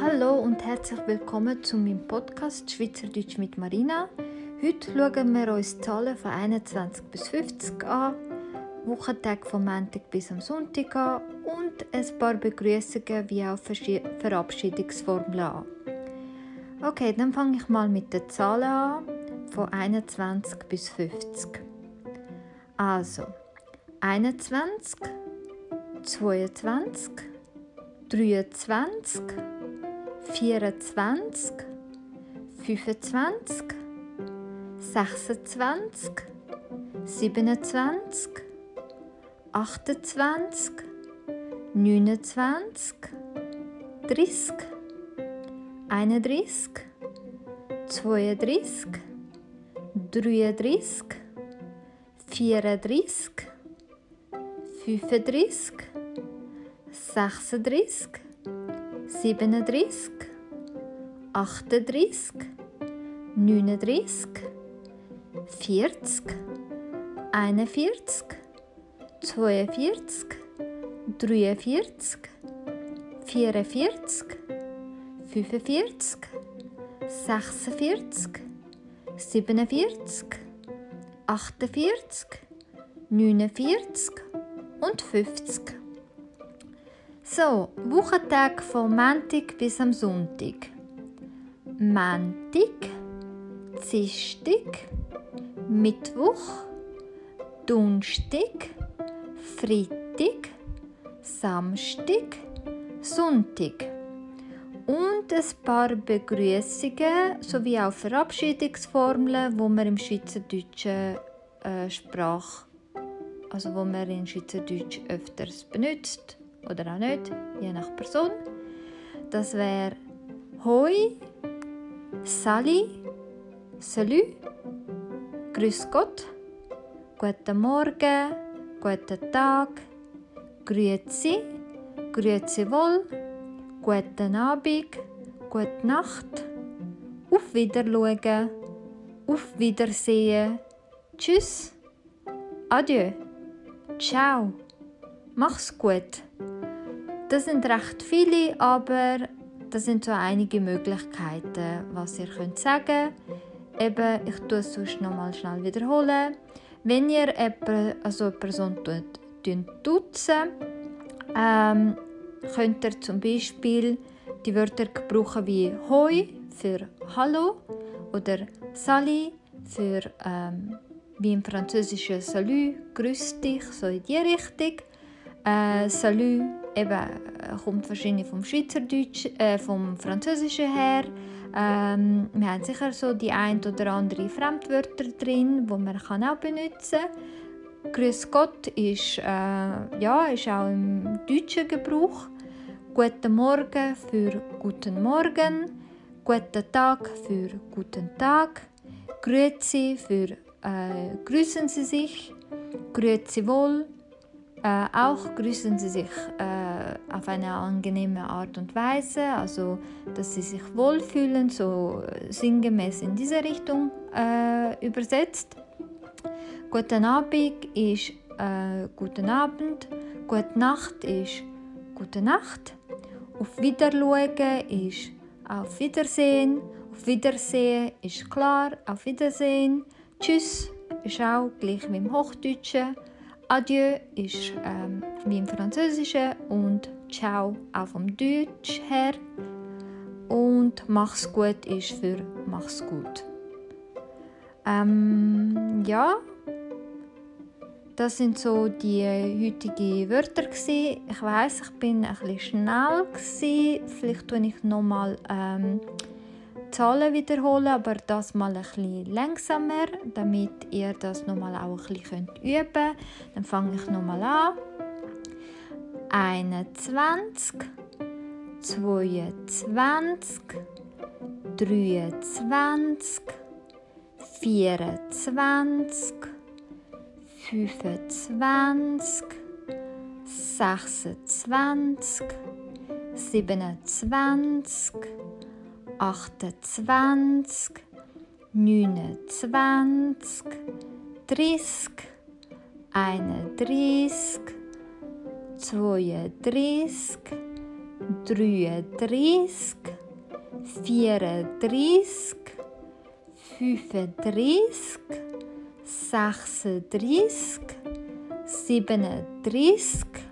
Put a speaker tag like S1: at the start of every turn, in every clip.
S1: Hallo und herzlich willkommen zu meinem Podcast Schweizerdeutsch mit Marina. Heute schauen wir uns die Zahlen von 21 bis 50 an, Wochentag vom Montag bis am Sonntag an und ein paar Begrüßungen wie auch Verabschiedungsformeln an. Okay, dann fange ich mal mit den Zahlen an, von 21 bis 50. Also, 21, 22, 23, 24, 25, 26, 27, 28, 29, 30, 31, 32, 33, 34, 35, 36, 37, 38, 39, 40, 41, 42, 43, 44, 45, 46, 47, 48, 49 und 50. So, Wochentag von Montag bis am Sonntag. Montag, Dienstag, Mittwoch, Donnerstag, Freitag, Samstag, Sonntag. Und ein paar Begrüßungen sowie auch Verabschiedungsformeln, wo man im Schweizerdeutschen äh, Sprache, also wo man in Schweizerdeutsch öfters benutzt oder auch nicht, je nach Person. Das wäre Hoi, Sali, Salut, Grüß Gott, Guten Morgen, Guten Tag, Grüezi, Grüezi wohl, Guten Abend, Gute Nacht, Auf Wiedersehen, Auf Wiedersehen, Tschüss, Adieu, Ciao, mach's gut. Das sind recht viele, aber das sind so einige Möglichkeiten, was ihr könnt sagen. Eben, ich tue es sonst nochmal schnell wiederholen. Wenn ihr jemanden, also eine Person duzen, ähm, könnt ihr zum Beispiel die Wörter gebrauchen wie Hoi für Hallo oder Sali für ähm, wie im Französischen Salut, grüß dich, so in die Richtung. Äh, Salut eben, äh, kommt wahrscheinlich vom Schweizerdeutsch, äh, vom Französischen her. Ähm, wir haben sicher so die ein oder andere Fremdwörter drin, wo man kann auch benutzen kann. Grüß Gott ist, äh, ja, ist auch im deutschen Gebrauch. Guten Morgen für Guten Morgen. Guten Tag für Guten Tag. Grüezi für äh, Grüßen Sie sich. Grüezi wohl. Äh, auch grüßen Sie sich äh, auf eine angenehme Art und Weise, also dass Sie sich wohlfühlen, so sinngemäß in diese Richtung äh, übersetzt. Guten Abend ist äh, Guten Abend, Gute Nacht ist Gute Nacht, Auf Wiedersehen ist Auf Wiedersehen, Auf Wiedersehen ist klar, Auf Wiedersehen, Tschüss ist auch gleich wie im Hochdeutschen. Adieu ist ähm, wie im Französischen und Ciao auch vom Deutsch her. Und Mach's gut ist für Mach's gut. Ähm, ja, das sind so die heutigen Wörter gewesen. Ich weiß, ich bin bisschen schnell gewesen. Vielleicht tue ich noch mal ähm, Zahlen wiederholen, aber das mal ein bisschen langsamer, damit ihr das nochmal auch ein bisschen üben könnt. Dann fange ich nochmal an. 21, 22, 23, 24, 25, 26, 27, 28, 29, 30, 31, 32, 33, 34, 35, 36, 37, 38,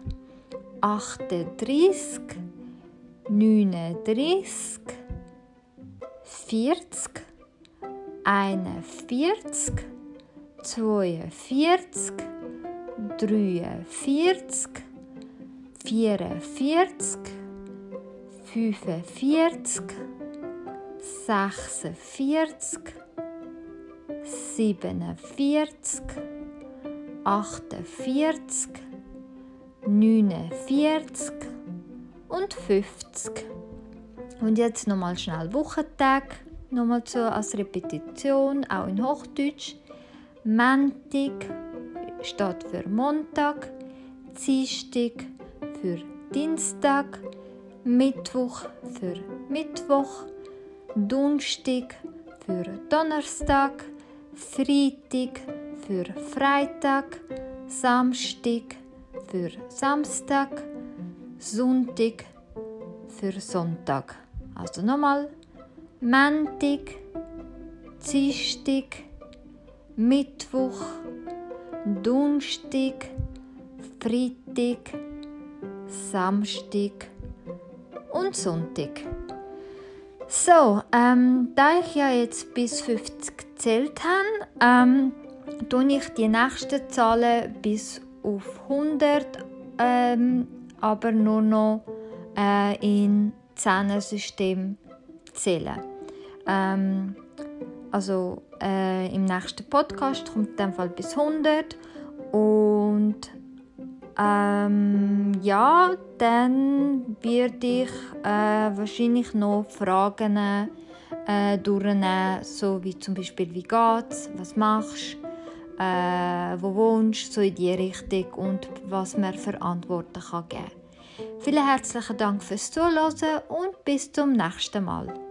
S1: 39, 40, 41, 42, 43, 44, 45, 46, 47, 48, 49 und 50. Und jetzt nochmal schnell Wochentag, nochmal so als Repetition, auch in Hochdeutsch. Montag steht für Montag, Dienstag für Dienstag, Mittwoch für Mittwoch, Donnerstag für Donnerstag, Freitag für Freitag, Samstag für Samstag, Sonntag für Sonntag. Also nochmal. Montag, Dienstag, Mittwoch, Donnerstag, Freitag, Samstag und Sonntag. So, ähm, da ich ja jetzt bis 50 gezählt habe, ähm, tue ich die nächsten Zahlen bis auf 100, ähm, aber nur noch äh, in Zähnesystem zählen. Ähm, also äh, im nächsten Podcast kommt in dem Fall bis 100 und ähm, ja, dann werde ich äh, wahrscheinlich noch Fragen äh, durchnehmen, so wie zum Beispiel wie geht's, was machst, äh, wo wohnst, so in die Richtung und was man für Antworten kann geben. Vielen herzlichen Dank fürs Zuhören und bis zum nächsten Mal.